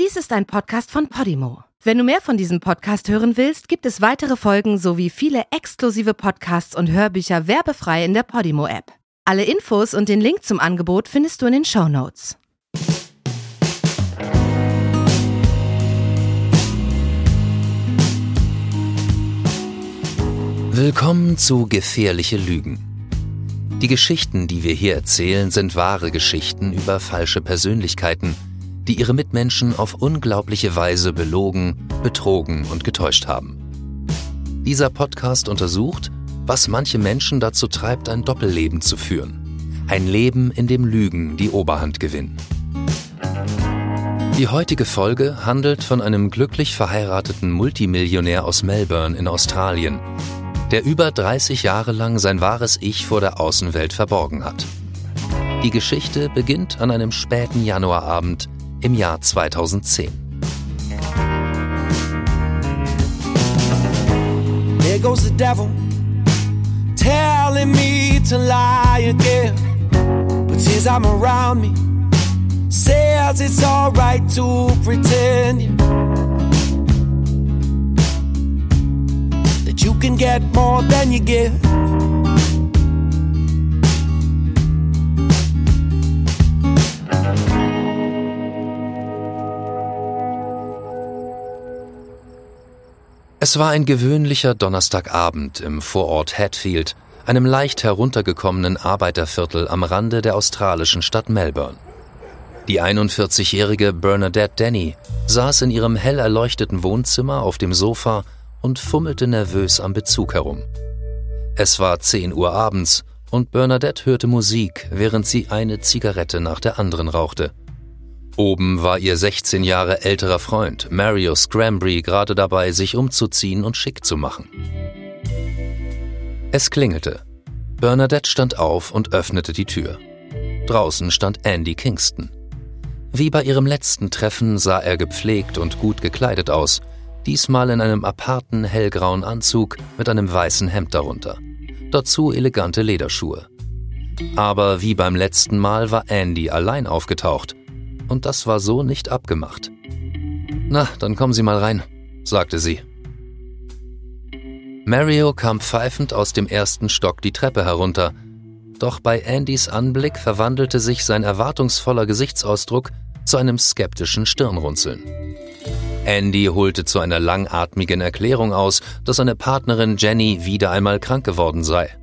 Dies ist ein Podcast von Podimo. Wenn du mehr von diesem Podcast hören willst, gibt es weitere Folgen sowie viele exklusive Podcasts und Hörbücher werbefrei in der Podimo-App. Alle Infos und den Link zum Angebot findest du in den Show Notes. Willkommen zu Gefährliche Lügen. Die Geschichten, die wir hier erzählen, sind wahre Geschichten über falsche Persönlichkeiten, die ihre Mitmenschen auf unglaubliche Weise belogen, betrogen und getäuscht haben. Dieser Podcast untersucht, was manche Menschen dazu treibt, ein Doppelleben zu führen. Ein Leben, in dem Lügen die Oberhand gewinnen. Die heutige Folge handelt von einem glücklich verheirateten Multimillionär aus Melbourne in Australien, der über 30 Jahre lang sein wahres Ich vor der Außenwelt verborgen hat. Die Geschichte beginnt an einem späten Januarabend im Jahr 2010. There goes the devil telling me to lie again. But since I'm around me, says it's alright to pretend that you can get more than you give. Es war ein gewöhnlicher Donnerstagabend im Vorort Hatfield, einem leicht heruntergekommenen Arbeiterviertel am Rande der australischen Stadt Melbourne. Die 41-jährige Bernadette Denny saß in ihrem hell erleuchteten Wohnzimmer auf dem Sofa und fummelte nervös am Bezug herum. Es war 10 Uhr abends und Bernadette hörte Musik, während sie eine Zigarette nach der anderen rauchte. Oben war ihr 16 Jahre älterer Freund Mario Scrambry gerade dabei, sich umzuziehen und schick zu machen. Es klingelte. Bernadette stand auf und öffnete die Tür. Draußen stand Andy Kingston. Wie bei ihrem letzten Treffen sah er gepflegt und gut gekleidet aus, diesmal in einem aparten hellgrauen Anzug mit einem weißen Hemd darunter. Dazu elegante Lederschuhe. Aber wie beim letzten Mal war Andy allein aufgetaucht und das war so nicht abgemacht. Na, dann kommen Sie mal rein, sagte sie. Mario kam pfeifend aus dem ersten Stock die Treppe herunter, doch bei Andys Anblick verwandelte sich sein erwartungsvoller Gesichtsausdruck zu einem skeptischen Stirnrunzeln. Andy holte zu einer langatmigen Erklärung aus, dass seine Partnerin Jenny wieder einmal krank geworden sei.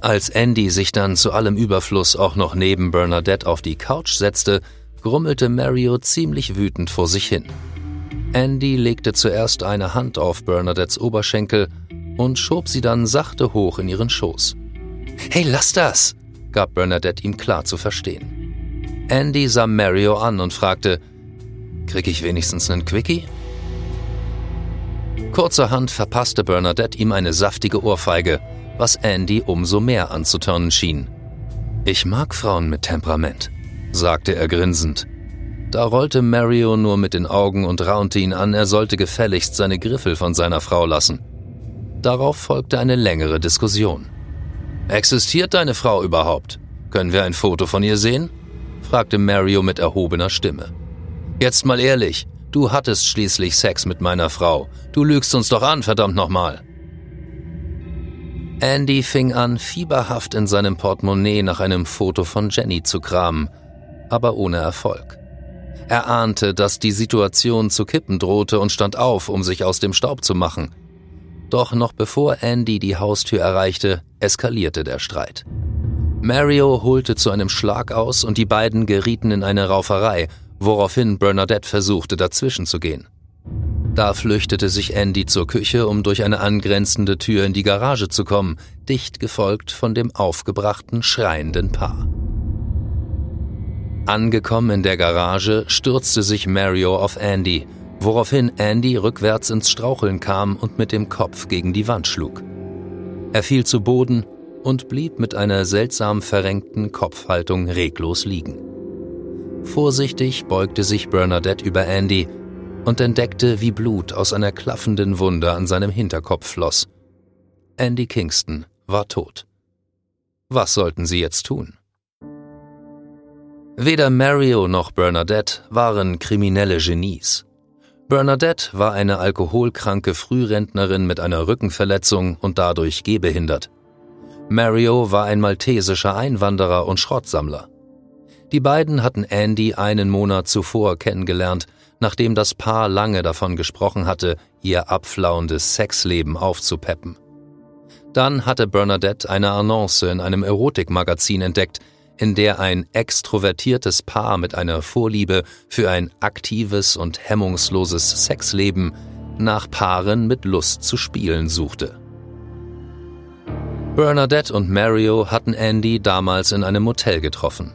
Als Andy sich dann zu allem Überfluss auch noch neben Bernadette auf die Couch setzte, grummelte Mario ziemlich wütend vor sich hin. Andy legte zuerst eine Hand auf Bernadettes Oberschenkel und schob sie dann sachte hoch in ihren Schoß. Hey, lass das! gab Bernadette ihm klar zu verstehen. Andy sah Mario an und fragte, Krieg ich wenigstens einen Quickie? Kurzerhand verpasste Bernadette ihm eine saftige Ohrfeige, was Andy umso mehr anzuturnen schien. Ich mag Frauen mit Temperament, sagte er grinsend. Da rollte Mario nur mit den Augen und raunte ihn an, er sollte gefälligst seine Griffel von seiner Frau lassen. Darauf folgte eine längere Diskussion. Existiert deine Frau überhaupt? Können wir ein Foto von ihr sehen? fragte Mario mit erhobener Stimme. Jetzt mal ehrlich, du hattest schließlich Sex mit meiner Frau. Du lügst uns doch an, verdammt nochmal. Andy fing an, fieberhaft in seinem Portemonnaie nach einem Foto von Jenny zu kramen, aber ohne Erfolg. Er ahnte, dass die Situation zu kippen drohte und stand auf, um sich aus dem Staub zu machen. Doch noch bevor Andy die Haustür erreichte, eskalierte der Streit. Mario holte zu einem Schlag aus und die beiden gerieten in eine Rauferei, woraufhin Bernadette versuchte, dazwischen zu gehen. Da flüchtete sich Andy zur Küche, um durch eine angrenzende Tür in die Garage zu kommen, dicht gefolgt von dem aufgebrachten, schreienden Paar. Angekommen in der Garage stürzte sich Mario auf Andy, woraufhin Andy rückwärts ins Straucheln kam und mit dem Kopf gegen die Wand schlug. Er fiel zu Boden und blieb mit einer seltsam verrenkten Kopfhaltung reglos liegen. Vorsichtig beugte sich Bernadette über Andy und entdeckte, wie Blut aus einer klaffenden Wunde an seinem Hinterkopf floss. Andy Kingston war tot. Was sollten sie jetzt tun? Weder Mario noch Bernadette waren kriminelle Genies. Bernadette war eine alkoholkranke Frührentnerin mit einer Rückenverletzung und dadurch gehbehindert. Mario war ein maltesischer Einwanderer und Schrottsammler. Die beiden hatten Andy einen Monat zuvor kennengelernt, nachdem das Paar lange davon gesprochen hatte, ihr abflauendes Sexleben aufzupeppen. Dann hatte Bernadette eine Annonce in einem Erotikmagazin entdeckt, in der ein extrovertiertes Paar mit einer Vorliebe für ein aktives und hemmungsloses Sexleben nach Paaren mit Lust zu spielen suchte. Bernadette und Mario hatten Andy damals in einem Motel getroffen.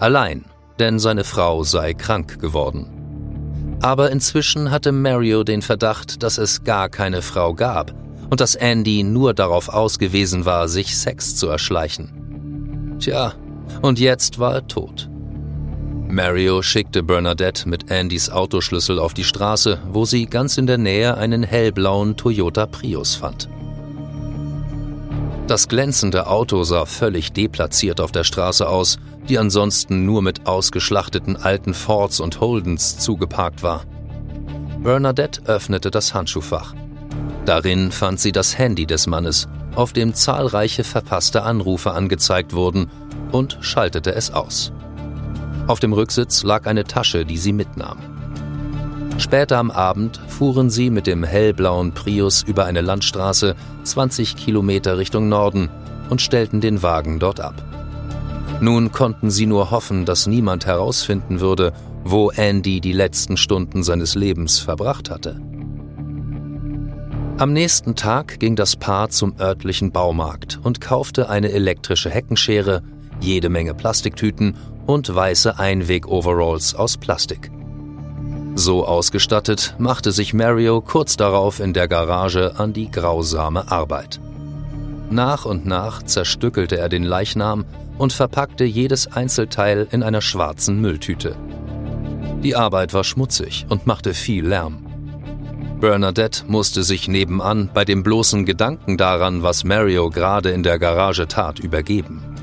Allein, denn seine Frau sei krank geworden. Aber inzwischen hatte Mario den Verdacht, dass es gar keine Frau gab und dass Andy nur darauf ausgewiesen war, sich Sex zu erschleichen. Tja, und jetzt war er tot. Mario schickte Bernadette mit Andys Autoschlüssel auf die Straße, wo sie ganz in der Nähe einen hellblauen Toyota Prius fand. Das glänzende Auto sah völlig deplatziert auf der Straße aus, die ansonsten nur mit ausgeschlachteten alten Fords und Holdens zugeparkt war. Bernadette öffnete das Handschuhfach. Darin fand sie das Handy des Mannes, auf dem zahlreiche verpasste Anrufe angezeigt wurden und schaltete es aus. Auf dem Rücksitz lag eine Tasche, die sie mitnahm. Später am Abend fuhren sie mit dem hellblauen Prius über eine Landstraße 20 Kilometer Richtung Norden und stellten den Wagen dort ab. Nun konnten sie nur hoffen, dass niemand herausfinden würde, wo Andy die letzten Stunden seines Lebens verbracht hatte. Am nächsten Tag ging das Paar zum örtlichen Baumarkt und kaufte eine elektrische Heckenschere, jede Menge Plastiktüten und weiße Einweg-Overalls aus Plastik. So ausgestattet machte sich Mario kurz darauf in der Garage an die grausame Arbeit. Nach und nach zerstückelte er den Leichnam und verpackte jedes Einzelteil in einer schwarzen Mülltüte. Die Arbeit war schmutzig und machte viel Lärm. Bernadette musste sich nebenan bei dem bloßen Gedanken daran, was Mario gerade in der Garage tat, übergeben.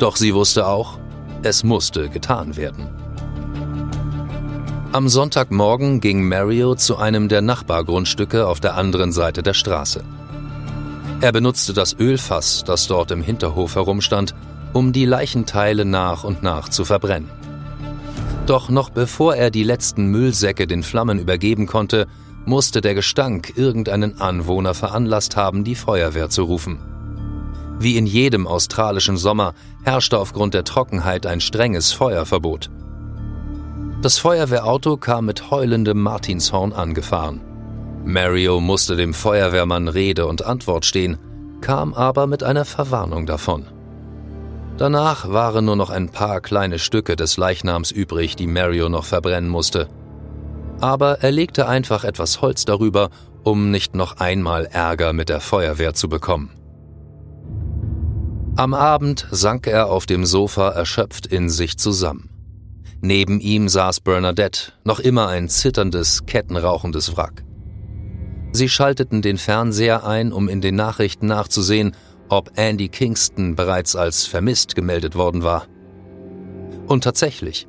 Doch sie wusste auch, es musste getan werden. Am Sonntagmorgen ging Mario zu einem der Nachbargrundstücke auf der anderen Seite der Straße. Er benutzte das Ölfass, das dort im Hinterhof herumstand, um die Leichenteile nach und nach zu verbrennen. Doch noch bevor er die letzten Müllsäcke den Flammen übergeben konnte, musste der Gestank irgendeinen Anwohner veranlasst haben, die Feuerwehr zu rufen. Wie in jedem australischen Sommer herrschte aufgrund der Trockenheit ein strenges Feuerverbot. Das Feuerwehrauto kam mit heulendem Martinshorn angefahren. Mario musste dem Feuerwehrmann Rede und Antwort stehen, kam aber mit einer Verwarnung davon. Danach waren nur noch ein paar kleine Stücke des Leichnams übrig, die Mario noch verbrennen musste. Aber er legte einfach etwas Holz darüber, um nicht noch einmal Ärger mit der Feuerwehr zu bekommen. Am Abend sank er auf dem Sofa erschöpft in sich zusammen. Neben ihm saß Bernadette, noch immer ein zitterndes, kettenrauchendes Wrack. Sie schalteten den Fernseher ein, um in den Nachrichten nachzusehen, ob Andy Kingston bereits als vermisst gemeldet worden war. Und tatsächlich,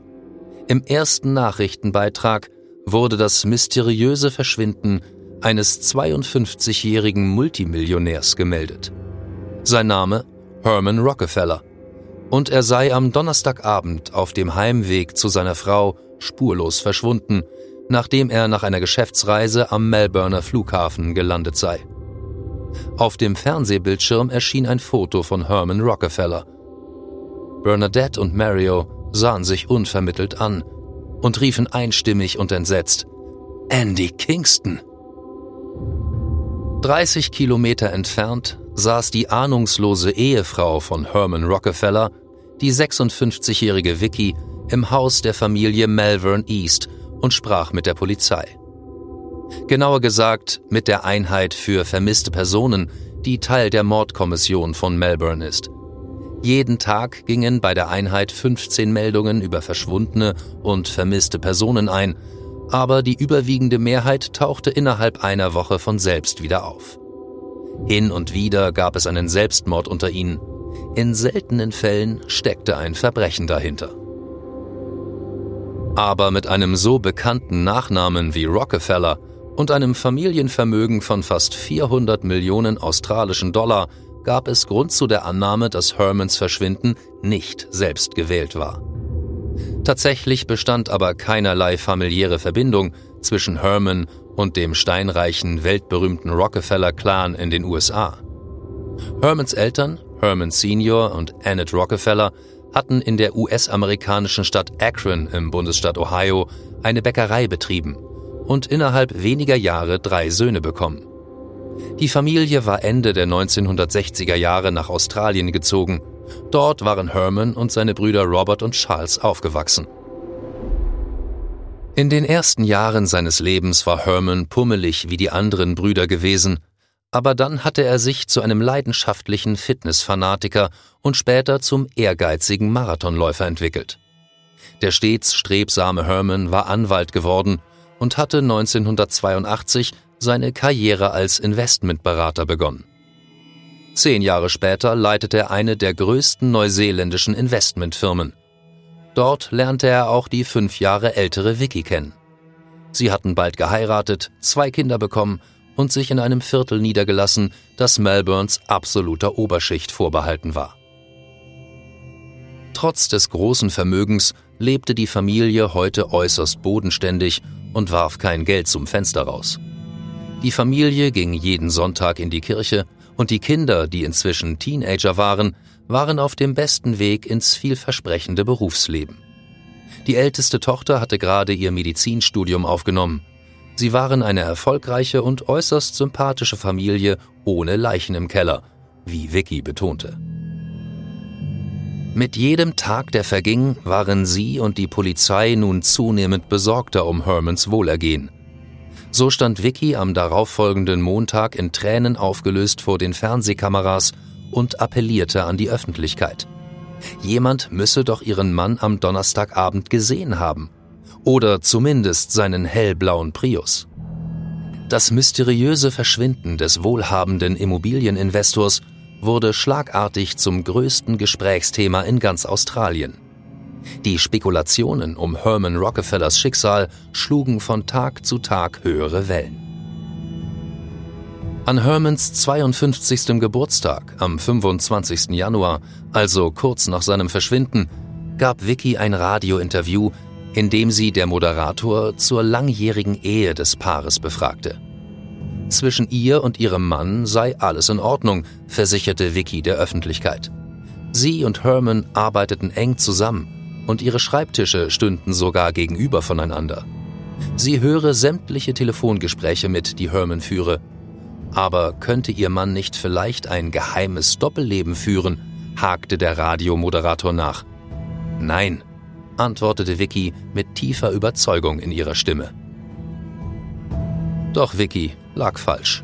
im ersten Nachrichtenbeitrag wurde das mysteriöse Verschwinden eines 52-jährigen Multimillionärs gemeldet. Sein Name Herman Rockefeller. Und er sei am Donnerstagabend auf dem Heimweg zu seiner Frau spurlos verschwunden, nachdem er nach einer Geschäftsreise am Melbourner Flughafen gelandet sei. Auf dem Fernsehbildschirm erschien ein Foto von Herman Rockefeller. Bernadette und Mario sahen sich unvermittelt an und riefen einstimmig und entsetzt Andy Kingston. 30 Kilometer entfernt saß die ahnungslose Ehefrau von Herman Rockefeller, die 56-jährige Vicky, im Haus der Familie Malvern East und sprach mit der Polizei. Genauer gesagt mit der Einheit für vermisste Personen, die Teil der Mordkommission von Melbourne ist. Jeden Tag gingen bei der Einheit 15 Meldungen über verschwundene und vermisste Personen ein, aber die überwiegende Mehrheit tauchte innerhalb einer Woche von selbst wieder auf. Hin und wieder gab es einen Selbstmord unter ihnen. In seltenen Fällen steckte ein Verbrechen dahinter. Aber mit einem so bekannten Nachnamen wie Rockefeller und einem Familienvermögen von fast 400 Millionen australischen Dollar gab es Grund zu der Annahme, dass Hermans Verschwinden nicht selbst gewählt war. Tatsächlich bestand aber keinerlei familiäre Verbindung zwischen Herman und dem steinreichen, weltberühmten Rockefeller-Clan in den USA. Hermans Eltern, Herman Sr. und Annette Rockefeller, hatten in der US-amerikanischen Stadt Akron im Bundesstaat Ohio eine Bäckerei betrieben und innerhalb weniger Jahre drei Söhne bekommen. Die Familie war Ende der 1960er Jahre nach Australien gezogen. Dort waren Herman und seine Brüder Robert und Charles aufgewachsen. In den ersten Jahren seines Lebens war Herman pummelig wie die anderen Brüder gewesen, aber dann hatte er sich zu einem leidenschaftlichen Fitnessfanatiker und später zum ehrgeizigen Marathonläufer entwickelt. Der stets strebsame Herman war Anwalt geworden und hatte 1982 seine Karriere als Investmentberater begonnen. Zehn Jahre später leitete er eine der größten neuseeländischen Investmentfirmen. Dort lernte er auch die fünf Jahre ältere Vicky kennen. Sie hatten bald geheiratet, zwei Kinder bekommen und sich in einem Viertel niedergelassen, das Melbournes absoluter Oberschicht vorbehalten war. Trotz des großen Vermögens lebte die Familie heute äußerst bodenständig und warf kein Geld zum Fenster raus. Die Familie ging jeden Sonntag in die Kirche und die Kinder, die inzwischen Teenager waren, waren auf dem besten Weg ins vielversprechende Berufsleben. Die älteste Tochter hatte gerade ihr Medizinstudium aufgenommen. Sie waren eine erfolgreiche und äußerst sympathische Familie ohne Leichen im Keller, wie Vicky betonte. Mit jedem Tag, der verging, waren sie und die Polizei nun zunehmend besorgter um Hermans Wohlergehen. So stand Vicky am darauffolgenden Montag in Tränen aufgelöst vor den Fernsehkameras und appellierte an die Öffentlichkeit. Jemand müsse doch ihren Mann am Donnerstagabend gesehen haben. Oder zumindest seinen hellblauen Prius. Das mysteriöse Verschwinden des wohlhabenden Immobilieninvestors wurde schlagartig zum größten Gesprächsthema in ganz Australien. Die Spekulationen um Herman Rockefellers Schicksal schlugen von Tag zu Tag höhere Wellen. An Hermans 52. Geburtstag am 25. Januar, also kurz nach seinem Verschwinden, gab Vicky ein Radiointerview, in dem sie der Moderator zur langjährigen Ehe des Paares befragte. Zwischen ihr und ihrem Mann sei alles in Ordnung, versicherte Vicky der Öffentlichkeit. Sie und Herman arbeiteten eng zusammen und ihre Schreibtische stünden sogar gegenüber voneinander. Sie höre sämtliche Telefongespräche mit, die Herman führe. Aber könnte ihr Mann nicht vielleicht ein geheimes Doppelleben führen? hakte der Radiomoderator nach. Nein, antwortete Vicky mit tiefer Überzeugung in ihrer Stimme. Doch Vicky lag falsch.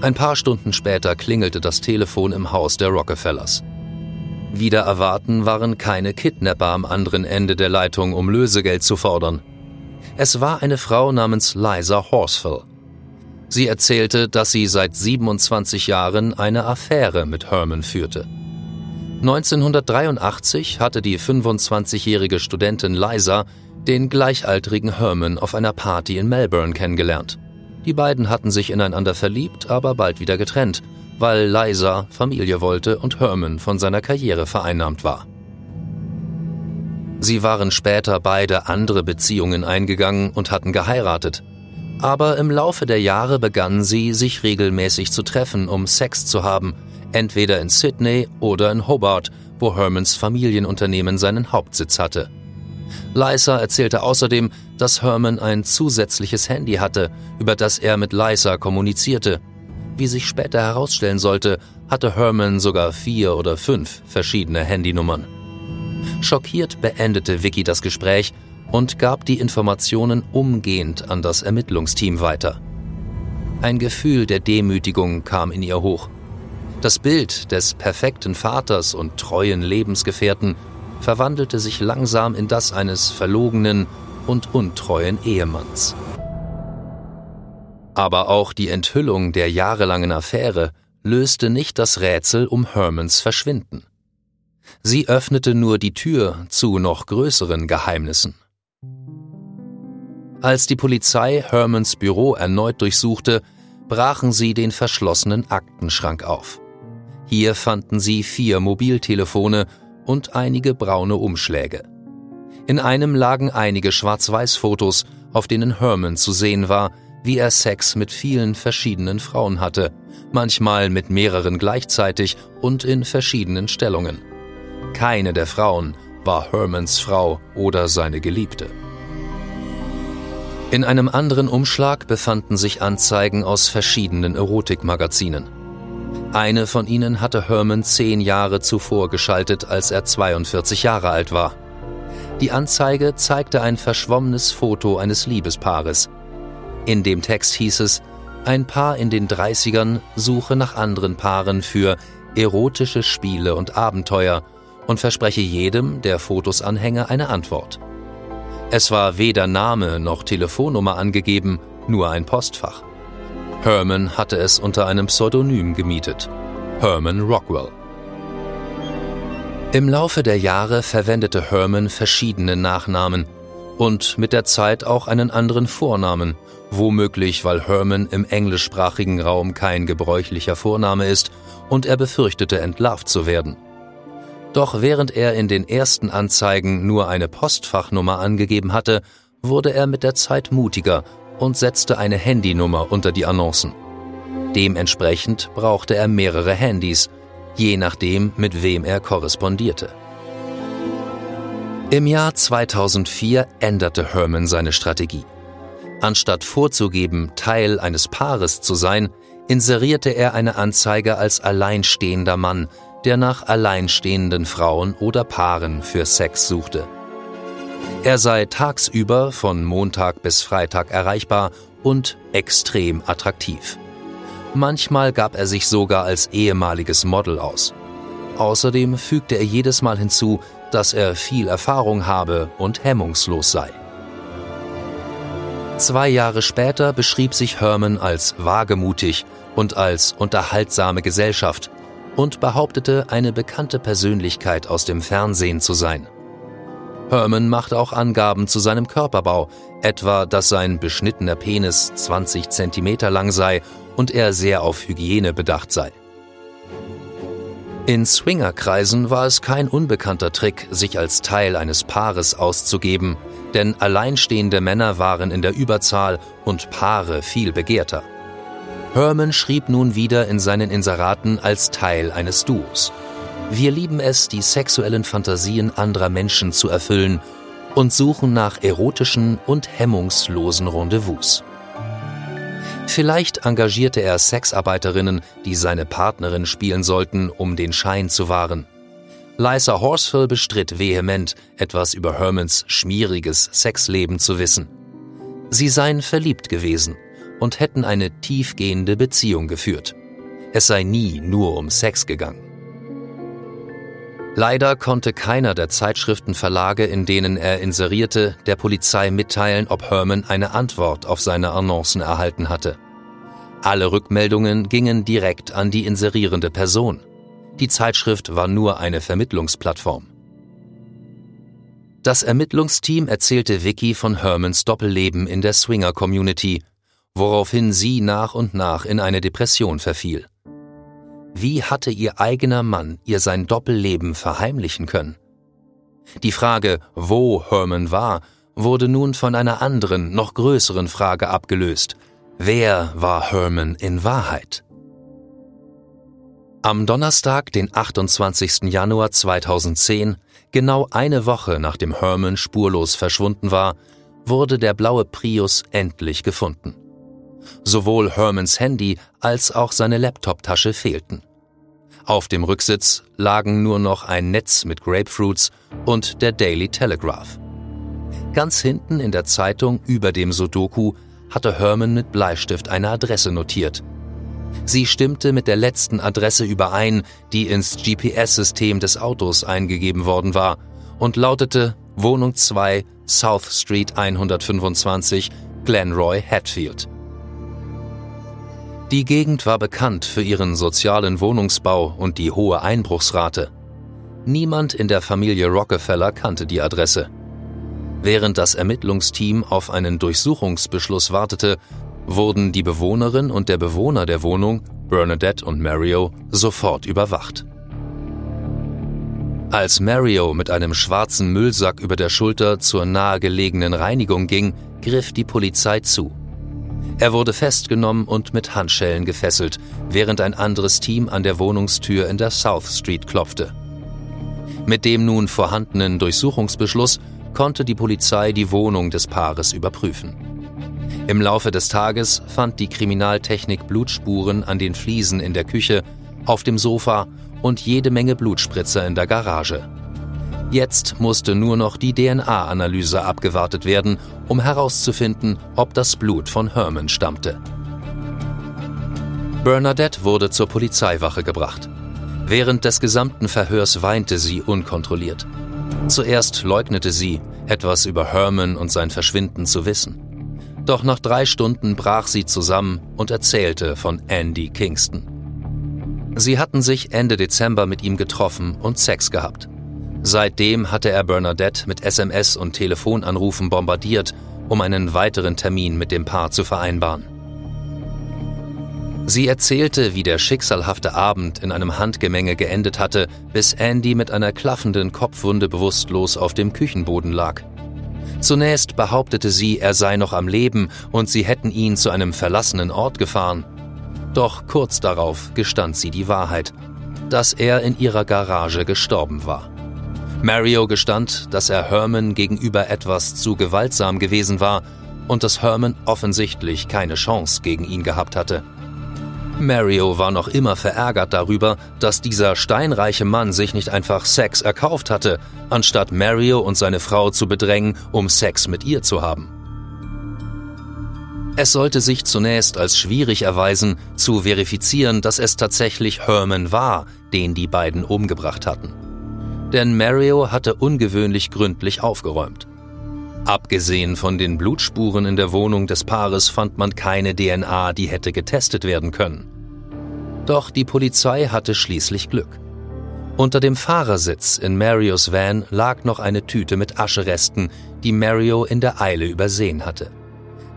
Ein paar Stunden später klingelte das Telefon im Haus der Rockefellers. Wieder erwarten waren keine Kidnapper am anderen Ende der Leitung, um Lösegeld zu fordern. Es war eine Frau namens Liza Horsfell. Sie erzählte, dass sie seit 27 Jahren eine Affäre mit Herman führte. 1983 hatte die 25-jährige Studentin Liza den gleichaltrigen Herman auf einer Party in Melbourne kennengelernt. Die beiden hatten sich ineinander verliebt, aber bald wieder getrennt, weil Liza Familie wollte und Herman von seiner Karriere vereinnahmt war. Sie waren später beide andere Beziehungen eingegangen und hatten geheiratet. Aber im Laufe der Jahre begannen sie, sich regelmäßig zu treffen, um Sex zu haben, entweder in Sydney oder in Hobart, wo Hermans Familienunternehmen seinen Hauptsitz hatte. Lysa erzählte außerdem, dass Herman ein zusätzliches Handy hatte, über das er mit Lysa kommunizierte. Wie sich später herausstellen sollte, hatte Herman sogar vier oder fünf verschiedene Handynummern. Schockiert beendete Vicky das Gespräch und gab die Informationen umgehend an das Ermittlungsteam weiter. Ein Gefühl der Demütigung kam in ihr hoch. Das Bild des perfekten Vaters und treuen Lebensgefährten verwandelte sich langsam in das eines verlogenen und untreuen Ehemanns. Aber auch die Enthüllung der jahrelangen Affäre löste nicht das Rätsel um Hermans Verschwinden. Sie öffnete nur die Tür zu noch größeren Geheimnissen. Als die Polizei Hermans Büro erneut durchsuchte, brachen sie den verschlossenen Aktenschrank auf. Hier fanden sie vier Mobiltelefone und einige braune Umschläge. In einem lagen einige Schwarz-Weiß-Fotos, auf denen Herman zu sehen war, wie er Sex mit vielen verschiedenen Frauen hatte, manchmal mit mehreren gleichzeitig und in verschiedenen Stellungen. Keine der Frauen war Hermans Frau oder seine Geliebte. In einem anderen Umschlag befanden sich Anzeigen aus verschiedenen Erotikmagazinen. Eine von ihnen hatte Herman zehn Jahre zuvor geschaltet, als er 42 Jahre alt war. Die Anzeige zeigte ein verschwommenes Foto eines Liebespaares. In dem Text hieß es, ein Paar in den 30ern suche nach anderen Paaren für erotische Spiele und Abenteuer und verspreche jedem, der Fotos anhänge, eine Antwort. Es war weder Name noch Telefonnummer angegeben, nur ein Postfach. Herman hatte es unter einem Pseudonym gemietet. Herman Rockwell. Im Laufe der Jahre verwendete Herman verschiedene Nachnamen und mit der Zeit auch einen anderen Vornamen, womöglich weil Herman im englischsprachigen Raum kein gebräuchlicher Vorname ist und er befürchtete entlarvt zu werden. Doch während er in den ersten Anzeigen nur eine Postfachnummer angegeben hatte, wurde er mit der Zeit mutiger und setzte eine Handynummer unter die Annoncen. Dementsprechend brauchte er mehrere Handys, je nachdem, mit wem er korrespondierte. Im Jahr 2004 änderte Herman seine Strategie. Anstatt vorzugeben, Teil eines Paares zu sein, inserierte er eine Anzeige als alleinstehender Mann, der nach alleinstehenden Frauen oder Paaren für Sex suchte. Er sei tagsüber von Montag bis Freitag erreichbar und extrem attraktiv. Manchmal gab er sich sogar als ehemaliges Model aus. Außerdem fügte er jedes Mal hinzu, dass er viel Erfahrung habe und hemmungslos sei. Zwei Jahre später beschrieb sich Herman als wagemutig und als unterhaltsame Gesellschaft, und behauptete, eine bekannte Persönlichkeit aus dem Fernsehen zu sein. Herman machte auch Angaben zu seinem Körperbau, etwa, dass sein beschnittener Penis 20 Zentimeter lang sei und er sehr auf Hygiene bedacht sei. In Swingerkreisen war es kein unbekannter Trick, sich als Teil eines Paares auszugeben, denn alleinstehende Männer waren in der Überzahl und Paare viel begehrter. Herman schrieb nun wieder in seinen Inseraten als Teil eines Duos. Wir lieben es, die sexuellen Fantasien anderer Menschen zu erfüllen und suchen nach erotischen und hemmungslosen Rendezvous. Vielleicht engagierte er Sexarbeiterinnen, die seine Partnerin spielen sollten, um den Schein zu wahren. Liza Horsfall bestritt vehement, etwas über Hermans schmieriges Sexleben zu wissen. Sie seien verliebt gewesen – und hätten eine tiefgehende Beziehung geführt. Es sei nie nur um Sex gegangen. Leider konnte keiner der Zeitschriftenverlage, in denen er inserierte, der Polizei mitteilen, ob Herman eine Antwort auf seine Annoncen erhalten hatte. Alle Rückmeldungen gingen direkt an die inserierende Person. Die Zeitschrift war nur eine Vermittlungsplattform. Das Ermittlungsteam erzählte Vicky von Hermans Doppelleben in der Swinger-Community woraufhin sie nach und nach in eine Depression verfiel. Wie hatte ihr eigener Mann ihr sein Doppelleben verheimlichen können? Die Frage, wo Herman war, wurde nun von einer anderen, noch größeren Frage abgelöst. Wer war Herman in Wahrheit? Am Donnerstag, den 28. Januar 2010, genau eine Woche nachdem Herman spurlos verschwunden war, wurde der blaue Prius endlich gefunden. Sowohl Hermans Handy als auch seine Laptoptasche fehlten. Auf dem Rücksitz lagen nur noch ein Netz mit Grapefruits und der Daily Telegraph. Ganz hinten in der Zeitung über dem Sudoku hatte Herman mit Bleistift eine Adresse notiert. Sie stimmte mit der letzten Adresse überein, die ins GPS-System des Autos eingegeben worden war und lautete Wohnung 2, South Street 125, Glenroy, Hatfield. Die Gegend war bekannt für ihren sozialen Wohnungsbau und die hohe Einbruchsrate. Niemand in der Familie Rockefeller kannte die Adresse. Während das Ermittlungsteam auf einen Durchsuchungsbeschluss wartete, wurden die Bewohnerin und der Bewohner der Wohnung, Bernadette und Mario, sofort überwacht. Als Mario mit einem schwarzen Müllsack über der Schulter zur nahegelegenen Reinigung ging, griff die Polizei zu. Er wurde festgenommen und mit Handschellen gefesselt, während ein anderes Team an der Wohnungstür in der South Street klopfte. Mit dem nun vorhandenen Durchsuchungsbeschluss konnte die Polizei die Wohnung des Paares überprüfen. Im Laufe des Tages fand die Kriminaltechnik Blutspuren an den Fliesen in der Küche, auf dem Sofa und jede Menge Blutspritzer in der Garage. Jetzt musste nur noch die DNA-Analyse abgewartet werden, um herauszufinden, ob das Blut von Herman stammte. Bernadette wurde zur Polizeiwache gebracht. Während des gesamten Verhörs weinte sie unkontrolliert. Zuerst leugnete sie, etwas über Herman und sein Verschwinden zu wissen. Doch nach drei Stunden brach sie zusammen und erzählte von Andy Kingston. Sie hatten sich Ende Dezember mit ihm getroffen und Sex gehabt. Seitdem hatte er Bernadette mit SMS und Telefonanrufen bombardiert, um einen weiteren Termin mit dem Paar zu vereinbaren. Sie erzählte, wie der schicksalhafte Abend in einem Handgemenge geendet hatte, bis Andy mit einer klaffenden Kopfwunde bewusstlos auf dem Küchenboden lag. Zunächst behauptete sie, er sei noch am Leben und sie hätten ihn zu einem verlassenen Ort gefahren. Doch kurz darauf gestand sie die Wahrheit, dass er in ihrer Garage gestorben war. Mario gestand, dass er Herman gegenüber etwas zu gewaltsam gewesen war und dass Herman offensichtlich keine Chance gegen ihn gehabt hatte. Mario war noch immer verärgert darüber, dass dieser steinreiche Mann sich nicht einfach Sex erkauft hatte, anstatt Mario und seine Frau zu bedrängen, um Sex mit ihr zu haben. Es sollte sich zunächst als schwierig erweisen, zu verifizieren, dass es tatsächlich Herman war, den die beiden umgebracht hatten. Denn Mario hatte ungewöhnlich gründlich aufgeräumt. Abgesehen von den Blutspuren in der Wohnung des Paares fand man keine DNA, die hätte getestet werden können. Doch die Polizei hatte schließlich Glück. Unter dem Fahrersitz in Marios Van lag noch eine Tüte mit Ascheresten, die Mario in der Eile übersehen hatte.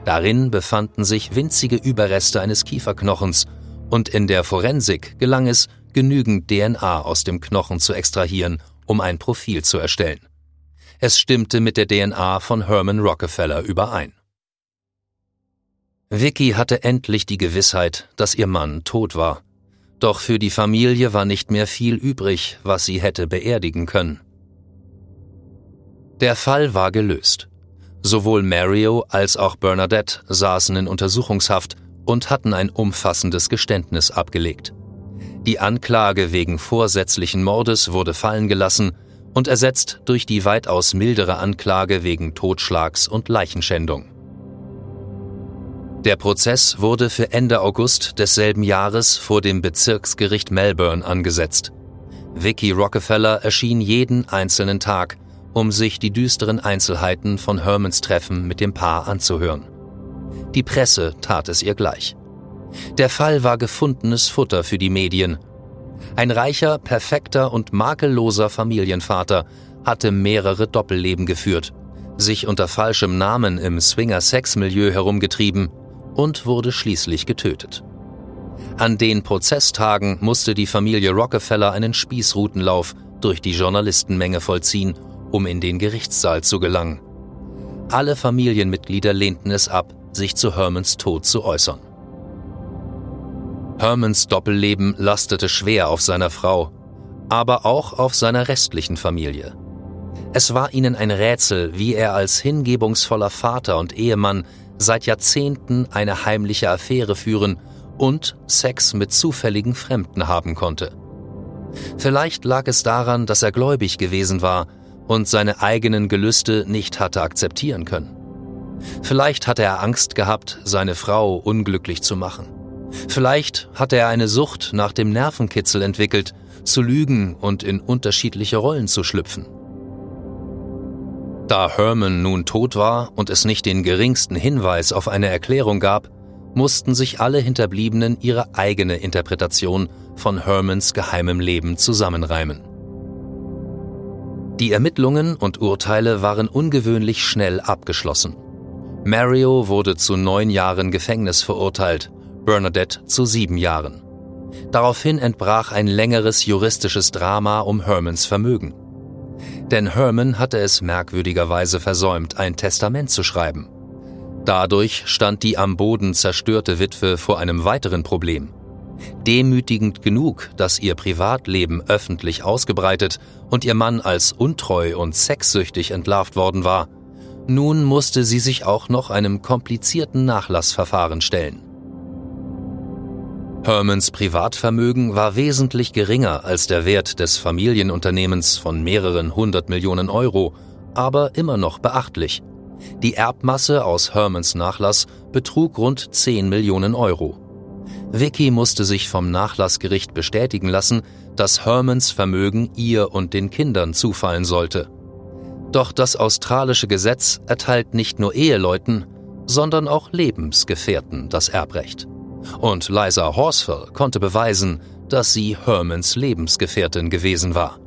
Darin befanden sich winzige Überreste eines Kieferknochens und in der Forensik gelang es, genügend DNA aus dem Knochen zu extrahieren, um ein Profil zu erstellen. Es stimmte mit der DNA von Herman Rockefeller überein. Vicky hatte endlich die Gewissheit, dass ihr Mann tot war. Doch für die Familie war nicht mehr viel übrig, was sie hätte beerdigen können. Der Fall war gelöst. Sowohl Mario als auch Bernadette saßen in Untersuchungshaft und hatten ein umfassendes Geständnis abgelegt. Die Anklage wegen vorsätzlichen Mordes wurde fallen gelassen und ersetzt durch die weitaus mildere Anklage wegen Totschlags und Leichenschändung. Der Prozess wurde für Ende August desselben Jahres vor dem Bezirksgericht Melbourne angesetzt. Vicky Rockefeller erschien jeden einzelnen Tag, um sich die düsteren Einzelheiten von Hermans Treffen mit dem Paar anzuhören. Die Presse tat es ihr gleich. Der Fall war gefundenes Futter für die Medien ein reicher, perfekter und makelloser Familienvater hatte mehrere Doppelleben geführt, sich unter falschem Namen im Swinger-Sex-Milieu herumgetrieben und wurde schließlich getötet. An den Prozesstagen musste die Familie Rockefeller einen Spießrutenlauf durch die Journalistenmenge vollziehen, um in den Gerichtssaal zu gelangen. Alle Familienmitglieder lehnten es ab, sich zu Hermans Tod zu äußern. Hermans Doppelleben lastete schwer auf seiner Frau, aber auch auf seiner restlichen Familie. Es war ihnen ein Rätsel, wie er als hingebungsvoller Vater und Ehemann seit Jahrzehnten eine heimliche Affäre führen und Sex mit zufälligen Fremden haben konnte. Vielleicht lag es daran, dass er gläubig gewesen war und seine eigenen Gelüste nicht hatte akzeptieren können. Vielleicht hatte er Angst gehabt, seine Frau unglücklich zu machen. Vielleicht hatte er eine Sucht nach dem Nervenkitzel entwickelt, zu lügen und in unterschiedliche Rollen zu schlüpfen. Da Herman nun tot war und es nicht den geringsten Hinweis auf eine Erklärung gab, mussten sich alle Hinterbliebenen ihre eigene Interpretation von Hermans geheimem Leben zusammenreimen. Die Ermittlungen und Urteile waren ungewöhnlich schnell abgeschlossen. Mario wurde zu neun Jahren Gefängnis verurteilt, Bernadette zu sieben Jahren. Daraufhin entbrach ein längeres juristisches Drama um Hermans Vermögen. Denn Herman hatte es merkwürdigerweise versäumt, ein Testament zu schreiben. Dadurch stand die am Boden zerstörte Witwe vor einem weiteren Problem. Demütigend genug, dass ihr Privatleben öffentlich ausgebreitet und ihr Mann als untreu und sexsüchtig entlarvt worden war, nun musste sie sich auch noch einem komplizierten Nachlassverfahren stellen. Hermans Privatvermögen war wesentlich geringer als der Wert des Familienunternehmens von mehreren hundert Millionen Euro, aber immer noch beachtlich. Die Erbmasse aus Hermans Nachlass betrug rund 10 Millionen Euro. Vicky musste sich vom Nachlassgericht bestätigen lassen, dass Hermans Vermögen ihr und den Kindern zufallen sollte. Doch das australische Gesetz erteilt nicht nur Eheleuten, sondern auch Lebensgefährten das Erbrecht. Und Liza Horsfell konnte beweisen, dass sie Hermans Lebensgefährtin gewesen war.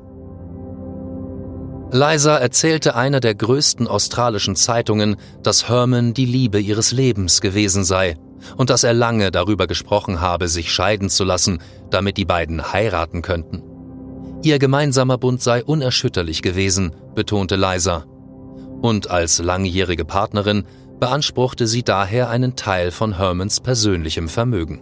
Liza erzählte einer der größten australischen Zeitungen, dass Herman die Liebe ihres Lebens gewesen sei und dass er lange darüber gesprochen habe, sich scheiden zu lassen, damit die beiden heiraten könnten. Ihr gemeinsamer Bund sei unerschütterlich gewesen, betonte Liza. Und als langjährige Partnerin beanspruchte sie daher einen Teil von Hermans persönlichem Vermögen.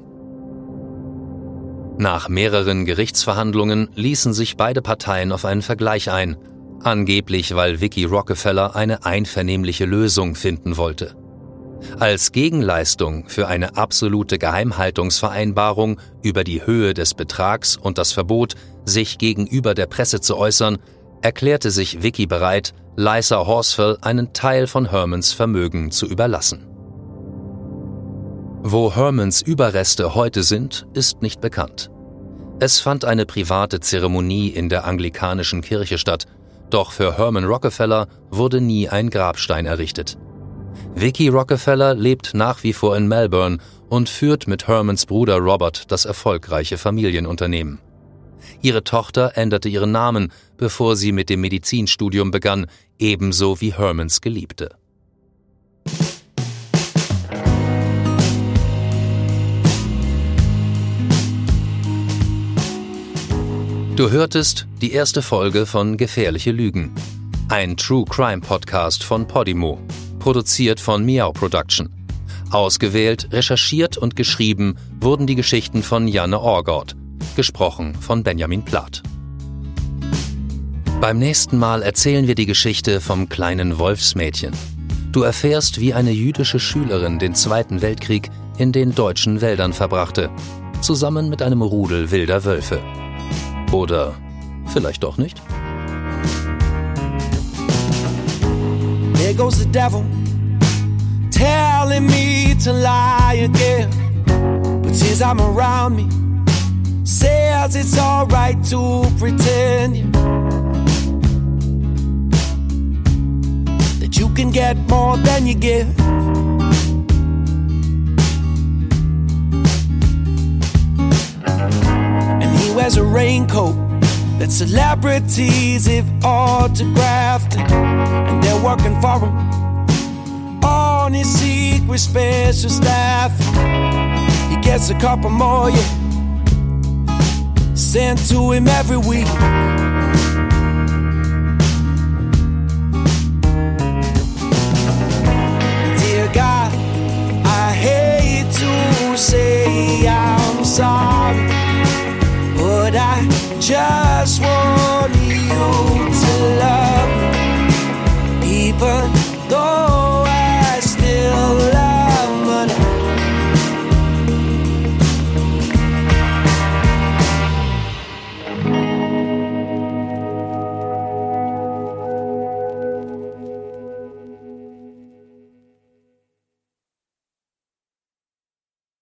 Nach mehreren Gerichtsverhandlungen ließen sich beide Parteien auf einen Vergleich ein, angeblich weil Vicky Rockefeller eine einvernehmliche Lösung finden wollte. Als Gegenleistung für eine absolute Geheimhaltungsvereinbarung über die Höhe des Betrags und das Verbot, sich gegenüber der Presse zu äußern, erklärte sich Vicky bereit, Liza Horsfell einen Teil von Hermans Vermögen zu überlassen. Wo Hermans Überreste heute sind, ist nicht bekannt. Es fand eine private Zeremonie in der anglikanischen Kirche statt, doch für Herman Rockefeller wurde nie ein Grabstein errichtet. Vicky Rockefeller lebt nach wie vor in Melbourne und führt mit Hermans Bruder Robert das erfolgreiche Familienunternehmen. Ihre Tochter änderte ihren Namen, bevor sie mit dem Medizinstudium begann, ebenso wie Hermans Geliebte. Du hörtest die erste Folge von Gefährliche Lügen, ein True Crime Podcast von Podimo, produziert von Miau Production. Ausgewählt, recherchiert und geschrieben wurden die Geschichten von Janne Orgott, gesprochen von Benjamin Plath. Beim nächsten Mal erzählen wir die Geschichte vom kleinen Wolfsmädchen. Du erfährst, wie eine jüdische Schülerin den Zweiten Weltkrieg in den deutschen Wäldern verbrachte, zusammen mit einem Rudel wilder Wölfe. Oder vielleicht doch nicht? There goes the devil telling me to lie again. But since I'm around me, says it's alright to pretend that you can get more than you give. And he wears a raincoat that celebrities have autographed, and they're working for him on his secret special staff. He gets a couple more, yeah sent to him every week. Dear God, I hate to say I'm sorry, but I just want you to love me. Even